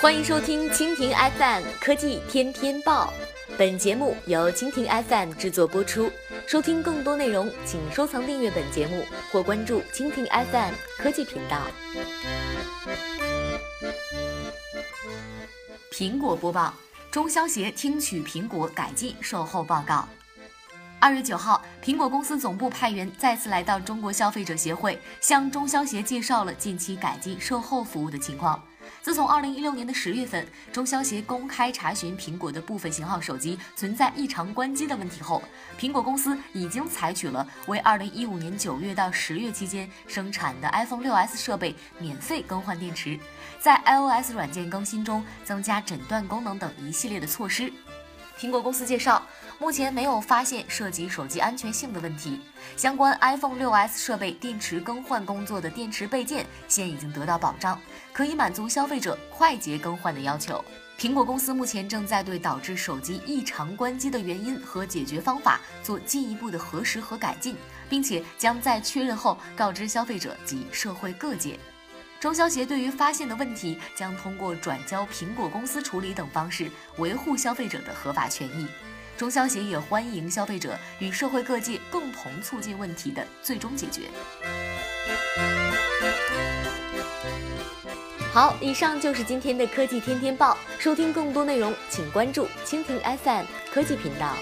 欢迎收听蜻蜓 FM 科技天天报，本节目由蜻蜓 FM 制作播出。收听更多内容，请收藏订阅本节目或关注蜻蜓 FM 科技频道。苹果播报：中消协听取苹果改进售后报告。二月九号，苹果公司总部派员再次来到中国消费者协会，向中消协介绍了近期改进售后服务的情况。自从二零一六年的十月份，中消协公开查询苹果的部分型号手机存在异常关机的问题后，苹果公司已经采取了为二零一五年九月到十月期间生产的 iPhone 六 S 设备免费更换电池，在 iOS 软件更新中增加诊断功能等一系列的措施。苹果公司介绍，目前没有发现涉及手机安全性的问题。相关 iPhone 6s 设备电池更换工作的电池备件现已经得到保障，可以满足消费者快捷更换的要求。苹果公司目前正在对导致手机异常关机的原因和解决方法做进一步的核实和改进，并且将在确认后告知消费者及社会各界。中消协对于发现的问题，将通过转交苹果公司处理等方式维护消费者的合法权益。中消协也欢迎消费者与社会各界共同促进问题的最终解决。好，以上就是今天的科技天天报。收听更多内容，请关注蜻蜓 FM 科技频道。